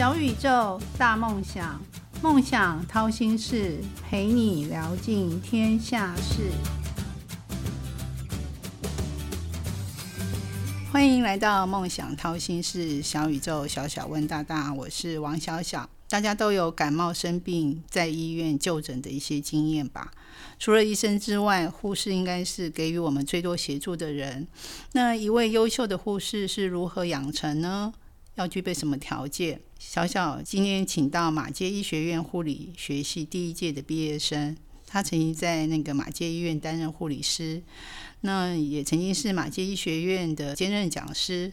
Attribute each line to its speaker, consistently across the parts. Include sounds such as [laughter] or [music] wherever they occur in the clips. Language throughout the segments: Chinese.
Speaker 1: 小宇宙，大梦想，梦想掏心事，陪你聊尽天下事。欢迎来到梦想掏心事，小宇宙，小小问大大，我是王小小。大家都有感冒生病在医院就诊的一些经验吧？除了医生之外，护士应该是给予我们最多协助的人。那一位优秀的护士是如何养成呢？要具备什么条件？小小今天请到马街医学院护理学系第一届的毕业生，他曾经在那个马街医院担任护理师，那也曾经是马街医学院的兼任讲师。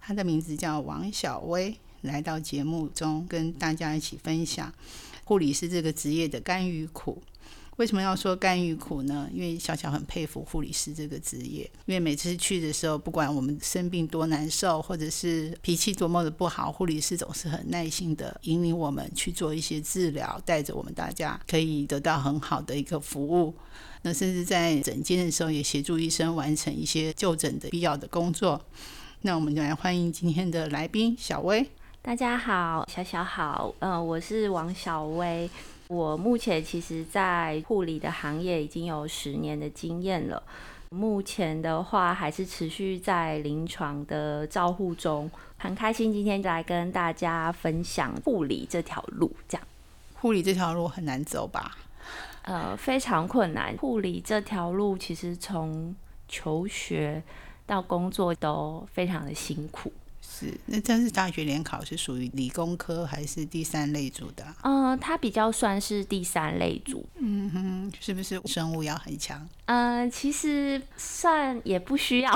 Speaker 1: 他的名字叫王小薇。来到节目中，跟大家一起分享护理师这个职业的甘与苦。为什么要说甘与苦呢？因为小小很佩服护理师这个职业，因为每次去的时候，不管我们生病多难受，或者是脾气多么的不好，护理师总是很耐心的引领我们去做一些治疗，带着我们大家可以得到很好的一个服务。那甚至在诊间的时候，也协助医生完成一些就诊的必要的工作。那我们就来欢迎今天的来宾小薇。
Speaker 2: 大家好，小小好，呃，我是王小薇。我目前其实，在护理的行业已经有十年的经验了。目前的话，还是持续在临床的照护中，很开心今天来跟大家分享护理这条路。这样，
Speaker 1: 护理这条路很难走吧？
Speaker 2: 呃，非常困难。护理这条路其实从求学到工作都非常的辛苦。
Speaker 1: 是，那这是大学联考是属于理工科还是第三类组的？
Speaker 2: 嗯，它比较算是第三类组。
Speaker 1: 嗯哼，是不是生物要很强？
Speaker 2: 嗯，其实算也不需要，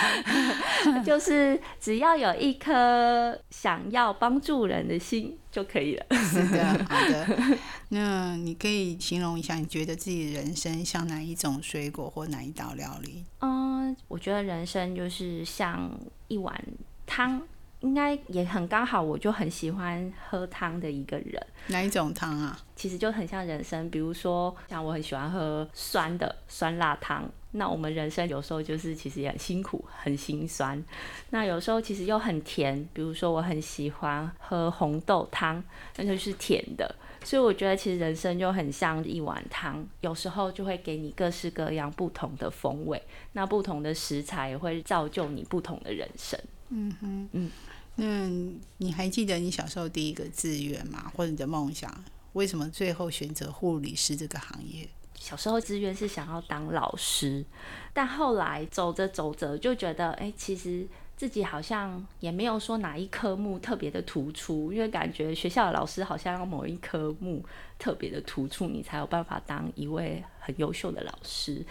Speaker 2: [laughs] [laughs] 就是只要有一颗想要帮助人的心就可以了。
Speaker 1: 是的，好的。[laughs] 那你可以形容一下，你觉得自己人生像哪一种水果或哪一道料理？
Speaker 2: 嗯，我觉得人生就是像一碗。汤应该也很刚好，我就很喜欢喝汤的一个人。
Speaker 1: 哪一种汤啊？
Speaker 2: 其实就很像人生，比如说像我很喜欢喝酸的酸辣汤。那我们人生有时候就是其实也很辛苦，很心酸。那有时候其实又很甜，比如说我很喜欢喝红豆汤，那就是甜的。所以我觉得其实人生就很像一碗汤，有时候就会给你各式各样不同的风味。那不同的食材也会造就你不同的人生。嗯
Speaker 1: 哼，嗯，那你还记得你小时候第一个志愿吗？或者你的梦想？为什么最后选择护理师这个行业？
Speaker 2: 小时候志愿是想要当老师，但后来走着走着就觉得，哎，其实自己好像也没有说哪一科目特别的突出，因为感觉学校的老师好像要某一科目特别的突出，你才有办法当一位很优秀的老师。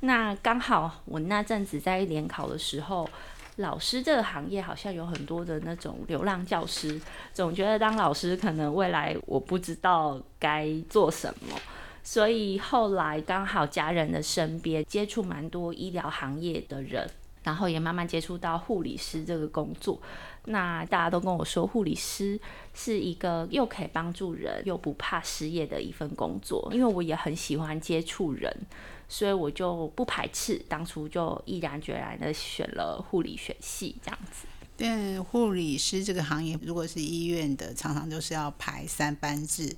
Speaker 2: 那刚好我那阵子在联考的时候。老师这个行业好像有很多的那种流浪教师，总觉得当老师可能未来我不知道该做什么，所以后来刚好家人的身边接触蛮多医疗行业的人，然后也慢慢接触到护理师这个工作。那大家都跟我说，护理师是一个又可以帮助人又不怕失业的一份工作，因为我也很喜欢接触人。所以我就不排斥，当初就毅然决然的选了护理学系这样子。
Speaker 1: 但护理师这个行业，如果是医院的，常常就是要排三班制，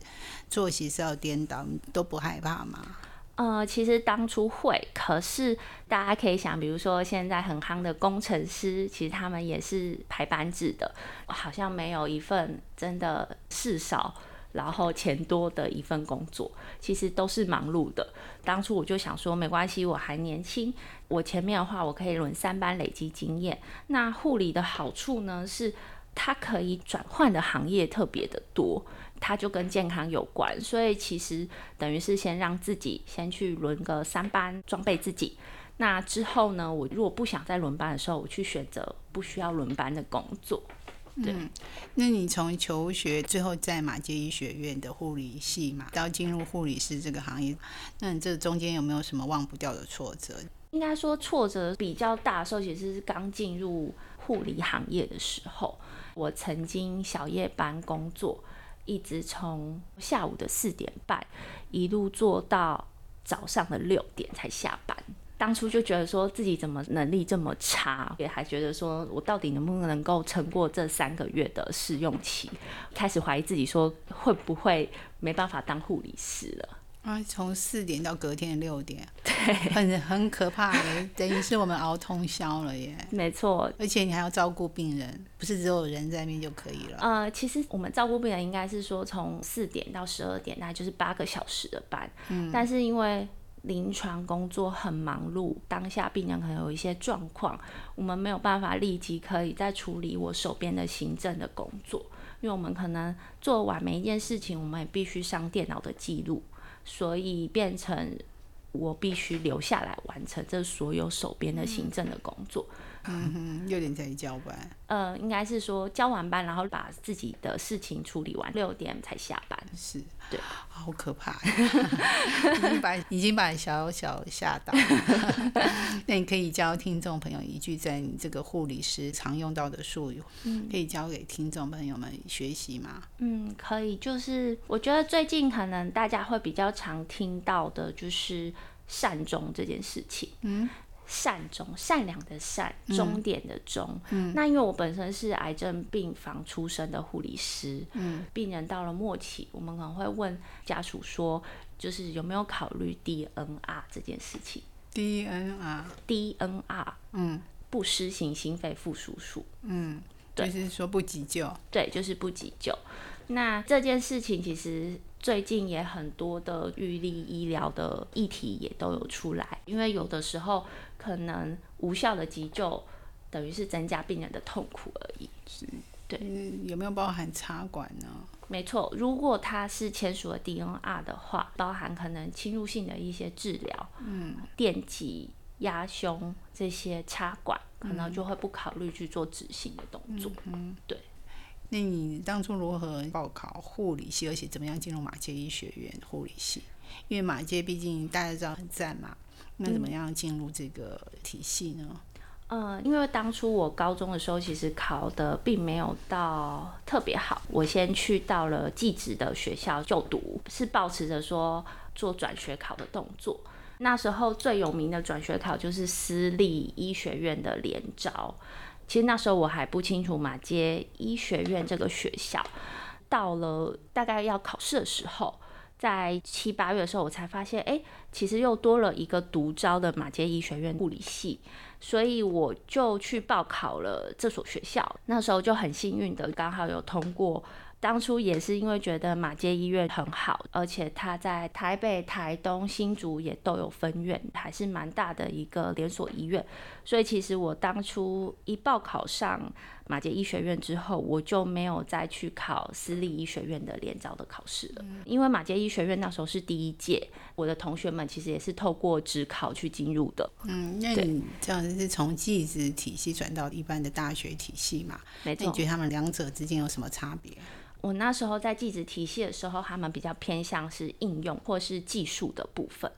Speaker 1: 作息是要颠倒，都不害怕吗？
Speaker 2: 呃，其实当初会，可是大家可以想，比如说现在很夯的工程师，其实他们也是排班制的，好像没有一份真的事少。然后钱多的一份工作，其实都是忙碌的。当初我就想说，没关系，我还年轻，我前面的话我可以轮三班累积经验。那护理的好处呢，是它可以转换的行业特别的多，它就跟健康有关。所以其实等于是先让自己先去轮个三班，装备自己。那之后呢，我如果不想再轮班的时候，我去选择不需要轮班的工作。
Speaker 1: 嗯，那你从求学最后在马街医学院的护理系嘛，到进入护理师这个行业，那你这中间有没有什么忘不掉的挫折？
Speaker 2: 应该说挫折比较大的时候，其实是刚进入护理行业的时候。我曾经小夜班工作，一直从下午的四点半一路做到早上的六点才下班。当初就觉得说自己怎么能力这么差，也还觉得说我到底能不能够撑过这三个月的试用期，开始怀疑自己说会不会没办法当护理师了。
Speaker 1: 啊，从四点到隔天的六点，[laughs]
Speaker 2: 对，
Speaker 1: 很 [laughs] 很可怕的，等于是我们熬通宵了耶。[laughs]
Speaker 2: 没错，
Speaker 1: 而且你还要照顾病人，不是只有人在那边就可以了。
Speaker 2: 呃，其实我们照顾病人应该是说从四点到十二点，那就是八个小时的班。嗯，但是因为临床工作很忙碌，当下病人可能有一些状况，我们没有办法立即可以再处理我手边的行政的工作，因为我们可能做完每一件事情，我们也必须上电脑的记录。所以变成我必须留下来完成这所有手边的行政的工作。
Speaker 1: 哼，六点才交班。
Speaker 2: 呃，应该是说交完班，然后把自己的事情处理完，六点才下班。
Speaker 1: 是，
Speaker 2: 对，
Speaker 1: 好可怕，[laughs] 已经把已经把小小吓到。[laughs] 那你可以教听众朋友一句在你这个护理师常用到的术语，可以教给听众朋友们学习吗？
Speaker 2: 嗯，可以。就是我觉得最近可能大家会比较常听到的就是善终这件事情。嗯。善终，善良的善，终点的终。嗯，那因为我本身是癌症病房出身的护理师，嗯，病人到了末期，我们可能会问家属说，就是有没有考虑 DNR 这件事情
Speaker 1: ？DNR，DNR，
Speaker 2: 嗯，不施行心肺复苏术，
Speaker 1: 嗯，就是说不急救，
Speaker 2: 对，就是不急救。那这件事情其实。最近也很多的预立医疗的议题也都有出来，因为有的时候可能无效的急救等于是增加病人的痛苦而已。
Speaker 1: 是，
Speaker 2: 对，
Speaker 1: 有没有包含插管呢？
Speaker 2: 没错，如果他是签署了 DNR 的话，包含可能侵入性的一些治疗，嗯，电击、压胸这些插管，可能就会不考虑去做执行的动作。嗯，对。
Speaker 1: 那你当初如何报考护理系，而且怎么样进入马街医学院护理系？因为马街毕竟大家知道很赞嘛，那怎么样进入这个体系呢？
Speaker 2: 呃，因为当初我高中的时候，其实考的并没有到特别好，我先去到了技职的学校就读，是保持着说做转学考的动作。那时候最有名的转学考就是私立医学院的联招。其实那时候我还不清楚马街医学院这个学校，到了大概要考试的时候，在七八月的时候，我才发现，哎，其实又多了一个独招的马街医学院护理系，所以我就去报考了这所学校。那时候就很幸运的，刚好有通过。当初也是因为觉得马街医院很好，而且它在台北、台东、新竹也都有分院，还是蛮大的一个连锁医院。所以其实我当初一报考上马杰医学院之后，我就没有再去考私立医学院的联招的考试了。因为马杰医学院那时候是第一届，我的同学们其实也是透过职考去进入的。
Speaker 1: 嗯，那你这样是从技职体系转到一般的大学体系嘛？
Speaker 2: 没错。
Speaker 1: 你觉得他们两者之间有什么差别？
Speaker 2: 我那时候在技职体系的时候，他们比较偏向是应用或是技术的部分，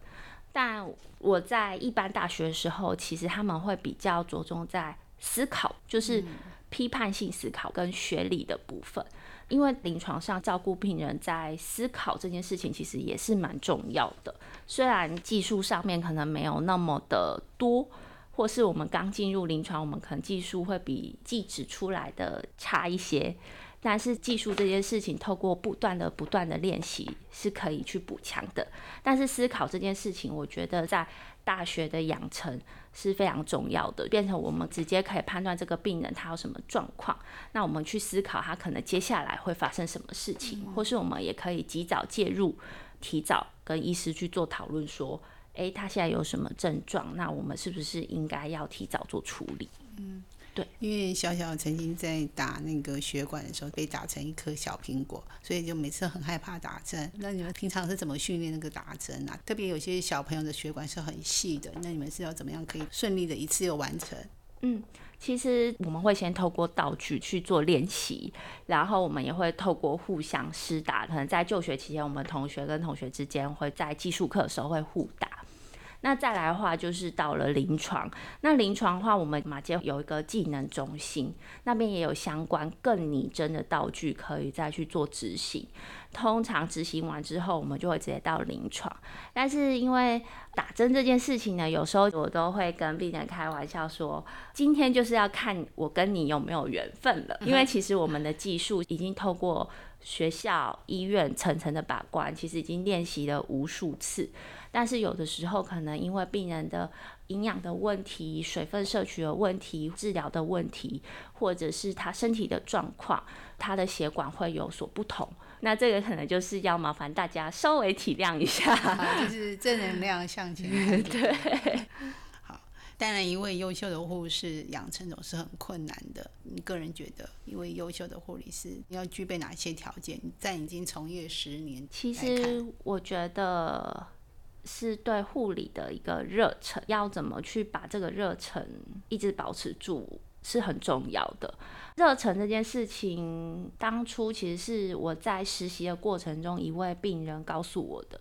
Speaker 2: 但我在一般大学的时候，其实他们会比较着重在思考，就是批判性思考跟学理的部分。因为临床上照顾病人在思考这件事情，其实也是蛮重要的。虽然技术上面可能没有那么的多，或是我们刚进入临床，我们可能技术会比技职出来的差一些。但是技术这件事情，透过不断的、不断的练习是可以去补强的。但是思考这件事情，我觉得在大学的养成是非常重要的，变成我们直接可以判断这个病人他有什么状况，那我们去思考他可能接下来会发生什么事情，或是我们也可以及早介入，提早跟医师去做讨论，说，诶，他现在有什么症状，那我们是不是应该要提早做处理？嗯。对，
Speaker 1: 因为小小曾经在打那个血管的时候被打成一颗小苹果，所以就每次很害怕打针。那你们平常是怎么训练那个打针啊？特别有些小朋友的血管是很细的，那你们是要怎么样可以顺利的一次又完成？
Speaker 2: 嗯，其实我们会先透过道具去做练习，然后我们也会透过互相施打。可能在就学期间，我们同学跟同学之间会在技术课的时候会互打。那再来的话，就是到了临床。那临床的话，我们马街有一个技能中心，那边也有相关更拟真的道具可以再去做执行。通常执行完之后，我们就会直接到临床。但是因为打针这件事情呢，有时候我都会跟病人开玩笑说，今天就是要看我跟你有没有缘分了。因为其实我们的技术已经透过学校、医院层层的把关，其实已经练习了无数次。但是有的时候可能因为病人的营养的问题、水分摄取的问题、治疗的问题，或者是他身体的状况，他的血管会有所不同。那这个可能就是要麻烦大家稍微体谅一下，
Speaker 1: 就是正能量向前。[laughs]
Speaker 2: 对，
Speaker 1: 好，当然一位优秀的护士养成总是很困难的。你个人觉得，一位优秀的护理师要具备哪些条件？在已经从业十年，
Speaker 2: 其实我觉得是对护理的一个热忱，要怎么去把这个热忱一直保持住，是很重要的。热忱这件事情，当初其实是我在实习的过程中，一位病人告诉我的。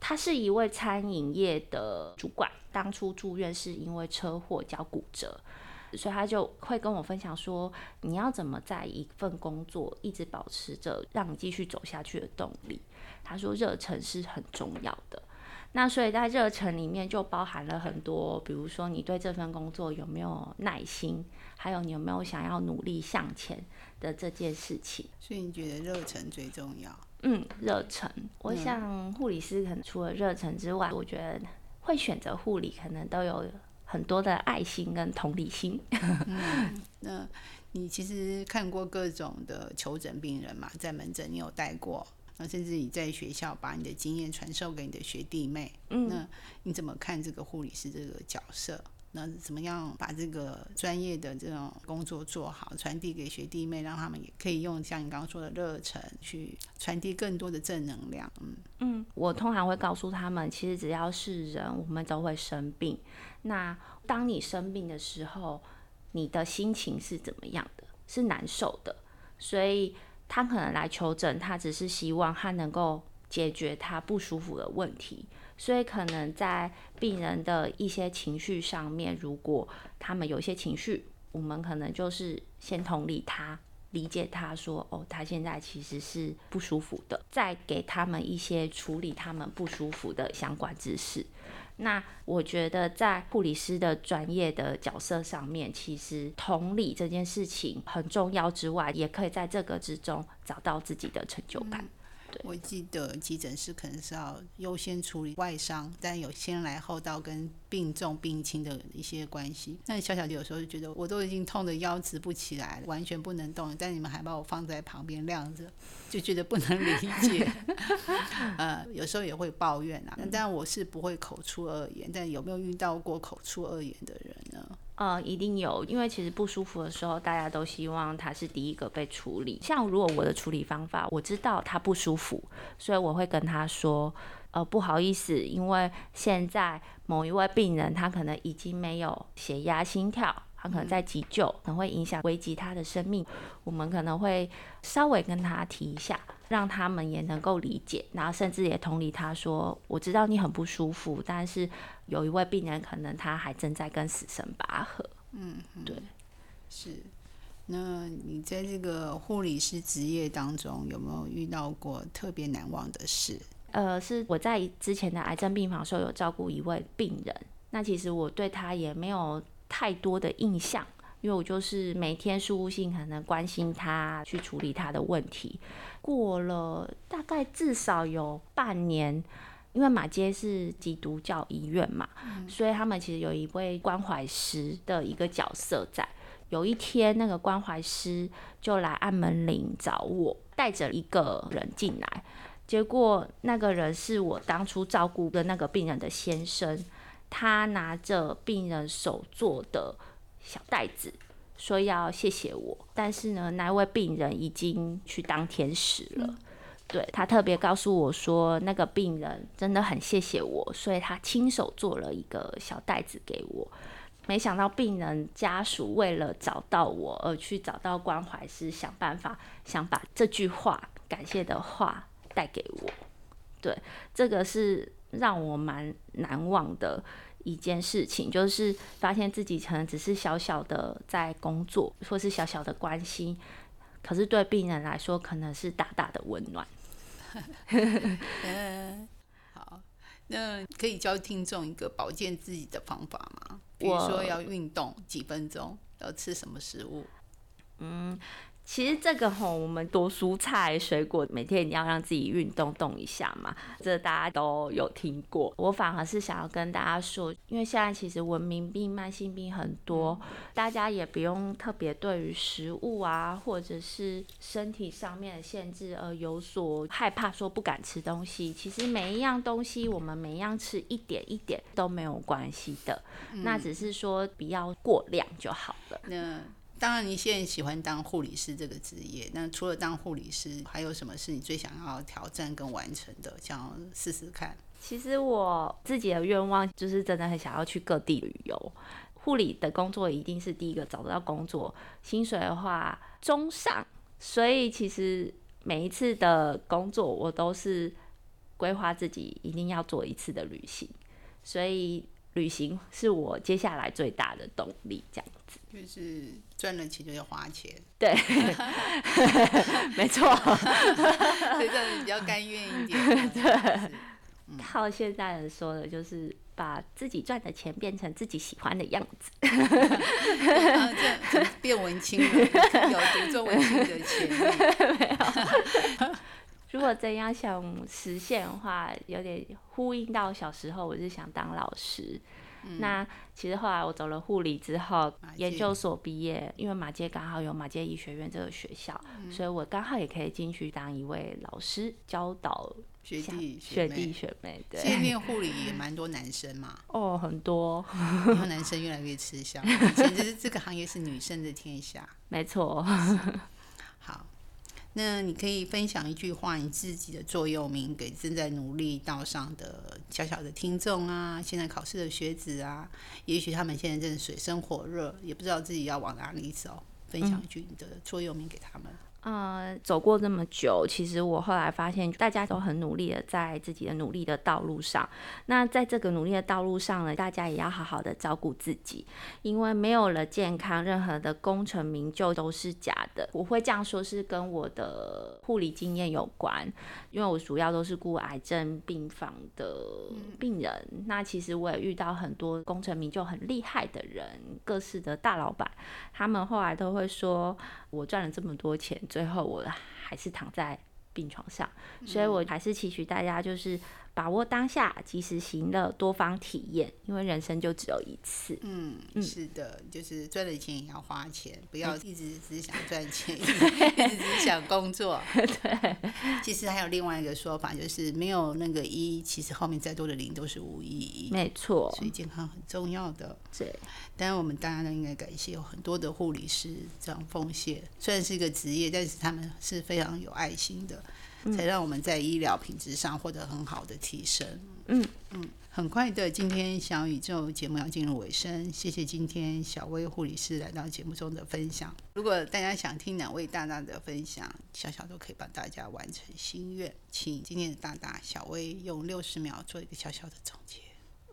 Speaker 2: 他是一位餐饮业的主管，当初住院是因为车祸脚骨折，所以他就会跟我分享说，你要怎么在一份工作一直保持着让你继续走下去的动力。他说热忱是很重要的。那所以在热忱里面就包含了很多，比如说你对这份工作有没有耐心。还有你有没有想要努力向前的这件事情？
Speaker 1: 所以你觉得热忱最重要？
Speaker 2: 嗯，热忱。我想护理师可能除了热忱之外，我觉得会选择护理，可能都有很多的爱心跟同理心。[laughs]
Speaker 1: 嗯，那你其实看过各种的求诊病人嘛，在门诊你有带过，那甚至你在学校把你的经验传授给你的学弟妹。嗯，那你怎么看这个护理师这个角色？那怎么样把这个专业的这种工作做好，传递给学弟妹，让他们也可以用像你刚刚说的热忱去传递更多的正能量。
Speaker 2: 嗯嗯，我通常会告诉他们，其实只要是人，我们都会生病。那当你生病的时候，你的心情是怎么样的？是难受的。所以他可能来求诊，他只是希望他能够解决他不舒服的问题。所以可能在病人的一些情绪上面，如果他们有一些情绪，我们可能就是先同理他，理解他说，哦，他现在其实是不舒服的，再给他们一些处理他们不舒服的相关知识。那我觉得在护理师的专业的角色上面，其实同理这件事情很重要之外，也可以在这个之中找到自己的成就感。
Speaker 1: 我记得急诊室可能是要优先处理外伤，但有先来后到跟病重病轻的一些关系。那小小就有时候就觉得我都已经痛得腰直不起来，完全不能动，但你们还把我放在旁边晾着，就觉得不能理解。[laughs] 呃，有时候也会抱怨啊，但我是不会口出恶言。但有没有遇到过口出恶言的人呢？
Speaker 2: 呃，一定有，因为其实不舒服的时候，大家都希望他是第一个被处理。像如果我的处理方法，我知道他不舒服，所以我会跟他说，呃，不好意思，因为现在某一位病人他可能已经没有血压、心跳，他可能在急救，可能会影响危及他的生命。我们可能会稍微跟他提一下。让他们也能够理解，然后甚至也同理他说：“我知道你很不舒服，但是有一位病人可能他还正在跟死神拔河。”嗯，对，
Speaker 1: 是。那你在这个护理师职业当中有没有遇到过特别难忘的事？
Speaker 2: 呃，是我在之前的癌症病房时候有照顾一位病人，那其实我对他也没有太多的印象。因为我就是每天输入性可能关心他，去处理他的问题。过了大概至少有半年，因为马街是基督教医院嘛，所以他们其实有一位关怀师的一个角色在。有一天，那个关怀师就来按门铃找我，带着一个人进来。结果那个人是我当初照顾的那个病人的先生，他拿着病人手做的。小袋子说要谢谢我，但是呢，那位病人已经去当天使了。对他特别告诉我说，那个病人真的很谢谢我，所以他亲手做了一个小袋子给我。没想到病人家属为了找到我而去找到关怀师，想办法想把这句话感谢的话带给我。对，这个是让我蛮难忘的一件事情，就是发现自己可能只是小小的在工作，或是小小的关心，可是对病人来说，可能是大大的温暖。
Speaker 1: 嗯，[laughs] 好，那可以教听众一个保健自己的方法吗？比如说要运动几分钟，要吃什么食物？
Speaker 2: 嗯。其实这个吼，我们多蔬菜水果，每天一定要让自己运动动一下嘛，这大家都有听过。我反而是想要跟大家说，因为现在其实文明病、慢性病很多，大家也不用特别对于食物啊，或者是身体上面的限制而有所害怕，说不敢吃东西。其实每一样东西，我们每一样吃一点一点都没有关系的，那只是说不要过量就好了。
Speaker 1: 那。当然，你现在喜欢当护理师这个职业。那除了当护理师，还有什么是你最想要挑战跟完成的？想要试试看。
Speaker 2: 其实我自己的愿望就是真的很想要去各地旅游。护理的工作一定是第一个找得到工作，薪水的话中上。所以其实每一次的工作，我都是规划自己一定要做一次的旅行。所以。旅行是我接下来最大的动力，这样子。
Speaker 1: 就是赚了钱就要花钱，
Speaker 2: 对，[laughs] 没错 [laughs] [laughs]
Speaker 1: 所以这样比较甘愿一点。对，
Speaker 2: 靠现在人说的，就是把自己赚的钱变成自己喜欢的样子，
Speaker 1: 这变文青了，有读中文青的钱，
Speaker 2: 没有。如果真要想实现的话，有点呼应到小时候，我是想当老师。那其实后来我走了护理之后，研究所毕业，因为马街刚好有马街医学院这个学校，所以我刚好也可以进去当一位老师，教导
Speaker 1: 学弟
Speaker 2: 学弟学妹。对，
Speaker 1: 现在练护理也蛮多男生嘛。
Speaker 2: 哦，很多，
Speaker 1: 然后男生越来越吃香，简直是这个行业是女生的天下。[laughs]
Speaker 2: 没错。
Speaker 1: 好。那你可以分享一句话，你自己的座右铭，给正在努力道上的小小的听众啊，现在考试的学子啊，也许他们现在正水深火热，也不知道自己要往哪里走，分享一句你的座右铭给他们。
Speaker 2: 呃，走过这么久，其实我后来发现，大家都很努力的在自己的努力的道路上。那在这个努力的道路上呢，大家也要好好的照顾自己，因为没有了健康，任何的功成名就都是假的。我会这样说，是跟我的护理经验有关，因为我主要都是顾癌症病房的病人。那其实我也遇到很多功成名就很厉害的人，各式的大老板，他们后来都会说，我赚了这么多钱。最后，我还是躺在病床上，所以我还是期许大家就是。把握当下，及时行乐，多方体验，因为人生就只有一次。
Speaker 1: 嗯，是的，就是赚了钱也要花钱，不要一直只想赚钱，[laughs] 一直只想工作。[laughs]
Speaker 2: 对，
Speaker 1: 其实还有另外一个说法，就是没有那个一，其实后面再多的零都是无意义。
Speaker 2: 没错，
Speaker 1: 所以健康很重要的。
Speaker 2: 对，
Speaker 1: 当然我们大家都应该感谢有很多的护理师这样奉献，虽然是一个职业，但是他们是非常有爱心的。才让我们在医疗品质上获得很好的提升。
Speaker 2: 嗯
Speaker 1: 嗯，很快的，今天小宇宙节目要进入尾声，谢谢今天小薇护理师来到节目中的分享。如果大家想听两位大大的分享，小小都可以帮大家完成心愿，请今天的大大小薇用六十秒做一个小小的总结。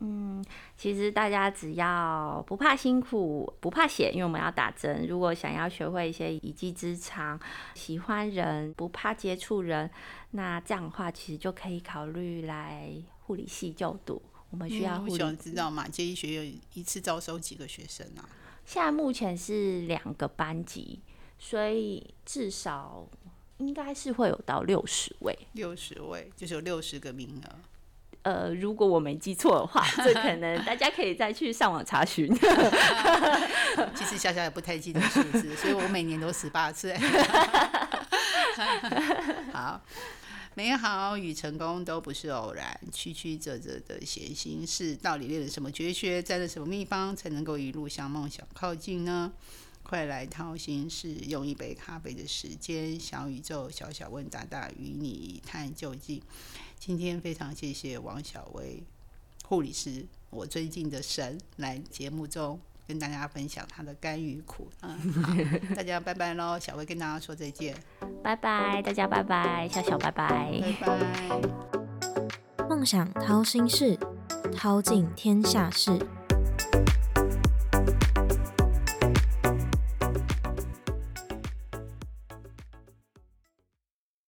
Speaker 2: 嗯，其实大家只要不怕辛苦，不怕血，因为我们要打针。如果想要学会一些一技之长，喜欢人，不怕接触人，那这样的话，其实就可以考虑来护理系就读。我们需要护理，
Speaker 1: 知道吗？这医学院一次招收几个学生啊？
Speaker 2: 现在目前是两个班级，所以至少应该是会有到六十位。
Speaker 1: 六十位就是有六十个名额。
Speaker 2: 呃，如果我没记错的话，这可能大家可以再去上网查询。[laughs]
Speaker 1: 其实小小也不太记得数字，所以我每年都十八岁。[laughs] 好，美好与成功都不是偶然，曲曲折折的闲心事，到底练了什么绝学，栽了什么秘方，才能够一路向梦想靠近呢？快来掏心事，用一杯咖啡的时间，小宇宙小小问答大，与你一探究竟。今天非常谢谢王小薇护理师，我尊敬的神，来节目中跟大家分享她的甘与苦。嗯，大家拜拜喽！小薇跟大家说再见，
Speaker 2: 拜拜，大家拜拜，小小拜拜，
Speaker 1: 拜拜。
Speaker 3: 梦想掏心事，掏尽天下事。